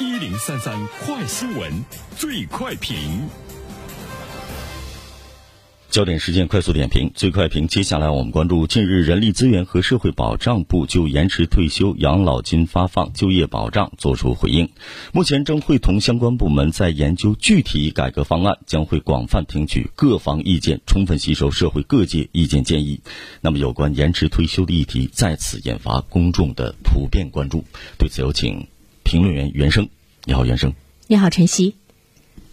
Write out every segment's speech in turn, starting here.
一零三三快新闻，最快评。焦点时间快速点评，最快评。接下来我们关注，近日人力资源和社会保障部就延迟退休养老金发放、就业保障作出回应。目前正会同相关部门在研究具体改革方案，将会广泛听取各方意见，充分吸收社会各界意见建议。那么，有关延迟退休的议题再次引发公众的普遍关注。对此，有请评论员袁生。你好，袁生。你好，晨曦。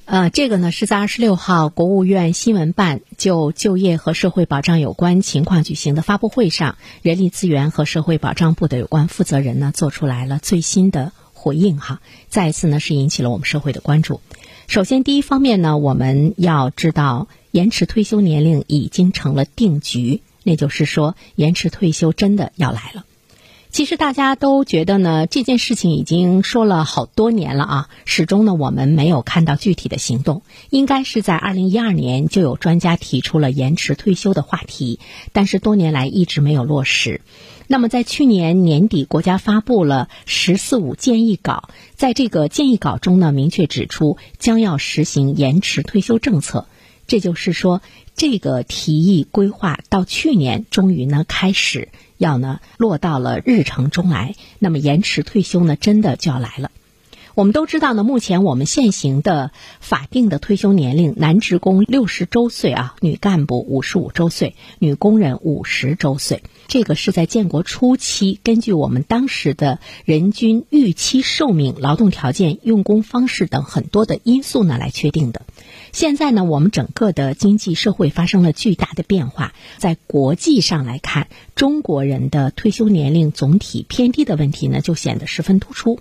呃，这个呢是在二十六号国务院新闻办就就业和社会保障有关情况举行的发布会上，人力资源和社会保障部的有关负责人呢做出来了最新的回应哈，再一次呢是引起了我们社会的关注。首先，第一方面呢，我们要知道延迟退休年龄已经成了定局，那就是说延迟退休真的要来了。其实大家都觉得呢，这件事情已经说了好多年了啊，始终呢我们没有看到具体的行动。应该是在二零一二年就有专家提出了延迟退休的话题，但是多年来一直没有落实。那么在去年年底，国家发布了“十四五”建议稿，在这个建议稿中呢，明确指出将要实行延迟退休政策。这就是说，这个提议规划到去年终于呢开始。要呢落到了日程中来，那么延迟退休呢真的就要来了。我们都知道呢，目前我们现行的法定的退休年龄，男职工六十周岁啊，女干部五十五周岁，女工人五十周岁。这个是在建国初期，根据我们当时的人均预期寿命、劳动条件、用工方式等很多的因素呢来确定的。现在呢，我们整个的经济社会发生了巨大的变化，在国际上来看，中国人的退休年龄总体偏低的问题呢，就显得十分突出。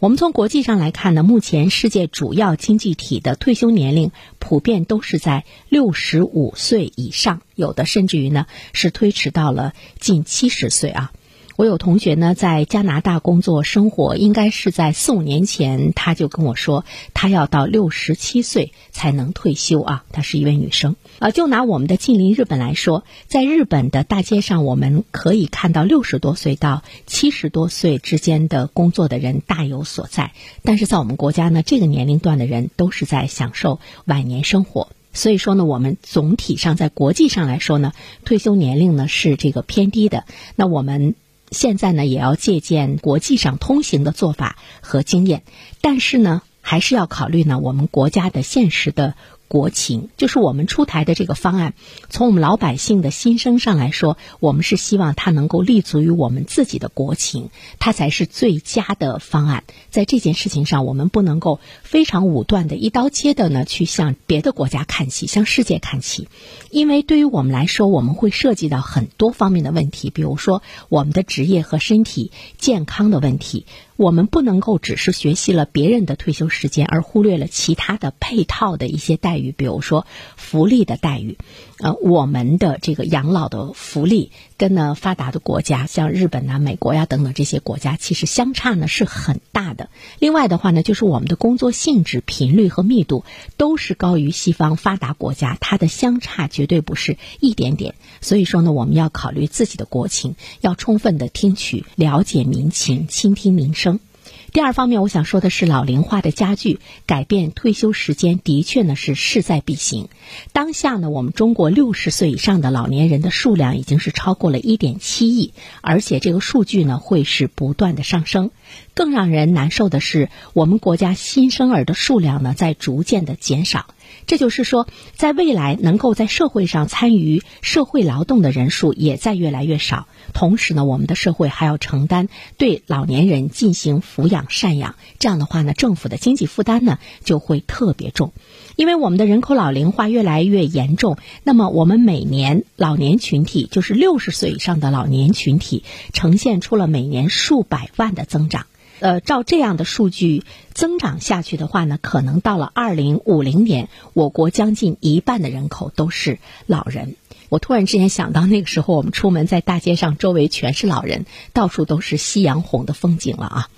我们从国际上来看呢，目前世界主要经济体的退休年龄普遍都是在六十五岁以上，有的甚至于呢是推迟到了近七十岁啊。我有同学呢，在加拿大工作生活，应该是在四五年前，他就跟我说，他要到六十七岁才能退休啊。她是一位女生啊。就拿我们的近邻日本来说，在日本的大街上，我们可以看到六十多岁到七十多岁之间的工作的人大有所在。但是在我们国家呢，这个年龄段的人都是在享受晚年生活。所以说呢，我们总体上在国际上来说呢，退休年龄呢是这个偏低的。那我们。现在呢，也要借鉴国际上通行的做法和经验，但是呢，还是要考虑呢我们国家的现实的。国情就是我们出台的这个方案，从我们老百姓的心声上来说，我们是希望它能够立足于我们自己的国情，它才是最佳的方案。在这件事情上，我们不能够非常武断的一刀切的呢去向别的国家看齐，向世界看齐，因为对于我们来说，我们会涉及到很多方面的问题，比如说我们的职业和身体健康的问题。我们不能够只是学习了别人的退休时间，而忽略了其他的配套的一些待遇，比如说福利的待遇。呃，我们的这个养老的福利跟呢发达的国家，像日本呐、美国呀等等这些国家，其实相差呢是很大的。另外的话呢，就是我们的工作性质、频率和密度都是高于西方发达国家，它的相差绝对不是一点点。所以说呢，我们要考虑自己的国情，要充分的听取、了解民情，倾听民生。第二方面，我想说的是，老龄化的加剧，改变退休时间的确呢是势在必行。当下呢，我们中国六十岁以上的老年人的数量已经是超过了一点七亿，而且这个数据呢会是不断的上升。更让人难受的是，我们国家新生儿的数量呢在逐渐的减少。这就是说，在未来能够在社会上参与社会劳动的人数也在越来越少。同时呢，我们的社会还要承担对老年人进行抚养赡养，这样的话呢，政府的经济负担呢就会特别重。因为我们的人口老龄化越来越严重，那么我们每年老年群体，就是六十岁以上的老年群体，呈现出了每年数百万的增长。呃，照这样的数据增长下去的话呢，可能到了二零五零年，我国将近一半的人口都是老人。我突然之间想到，那个时候我们出门在大街上，周围全是老人，到处都是夕阳红的风景了啊。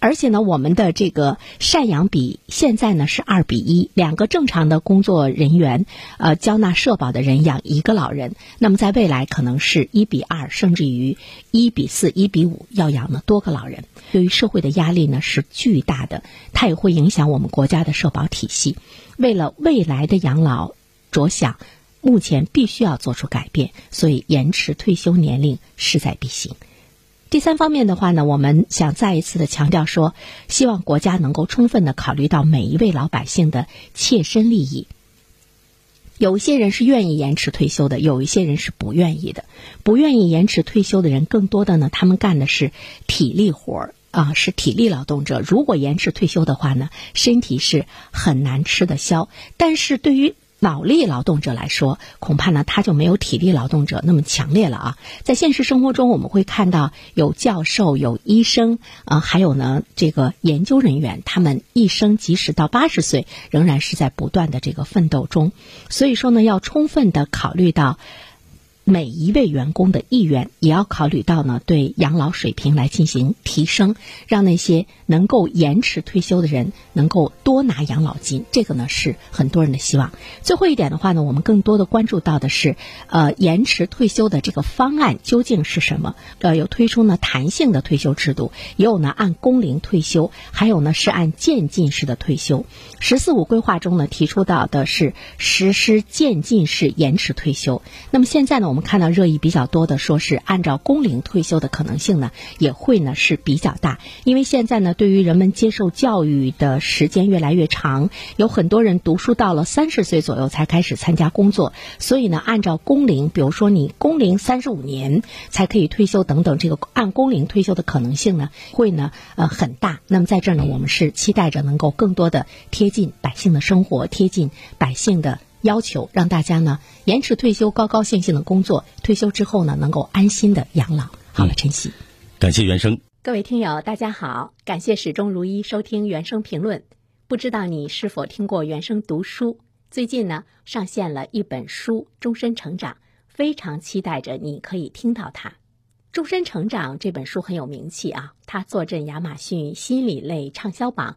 而且呢，我们的这个赡养比现在呢是二比一，两个正常的工作人员，呃，交纳社保的人养一个老人，那么在未来可能是一比二，甚至于一比四、一比五，要养呢多个老人。对于社会的压力呢是巨大的，它也会影响我们国家的社保体系。为了未来的养老着想，目前必须要做出改变，所以延迟退休年龄势在必行。第三方面的话呢，我们想再一次的强调说，希望国家能够充分的考虑到每一位老百姓的切身利益。有一些人是愿意延迟退休的，有一些人是不愿意的。不愿意延迟退休的人，更多的呢，他们干的是体力活儿啊，是体力劳动者。如果延迟退休的话呢，身体是很难吃得消。但是对于脑力劳动者来说，恐怕呢他就没有体力劳动者那么强烈了啊。在现实生活中，我们会看到有教授、有医生啊，还有呢这个研究人员，他们一生即使到八十岁，仍然是在不断的这个奋斗中。所以说呢，要充分的考虑到。每一位员工的意愿，也要考虑到呢，对养老水平来进行提升，让那些能够延迟退休的人能够多拿养老金。这个呢是很多人的希望。最后一点的话呢，我们更多的关注到的是，呃，延迟退休的这个方案究竟是什么？呃，有推出呢弹性的退休制度，也有呢按工龄退休，还有呢是按渐进式的退休。“十四五”规划中呢提出到的是实施渐进式延迟退休。那么现在呢，我们。我们看到热议比较多的，说是按照工龄退休的可能性呢，也会呢是比较大。因为现在呢，对于人们接受教育的时间越来越长，有很多人读书到了三十岁左右才开始参加工作，所以呢，按照工龄，比如说你工龄三十五年才可以退休等等，这个按工龄退休的可能性呢，会呢呃很大。那么在这儿呢，我们是期待着能够更多的贴近百姓的生活，贴近百姓的。要求让大家呢延迟退休，高高兴兴的工作，退休之后呢能够安心的养老。好了，晨曦，感谢原生。各位听友，大家好，感谢始终如一收听原声评论。不知道你是否听过原声读书？最近呢上线了一本书《终身成长》，非常期待着你可以听到它。《终身成长》这本书很有名气啊，它坐镇亚马逊心理类畅销榜。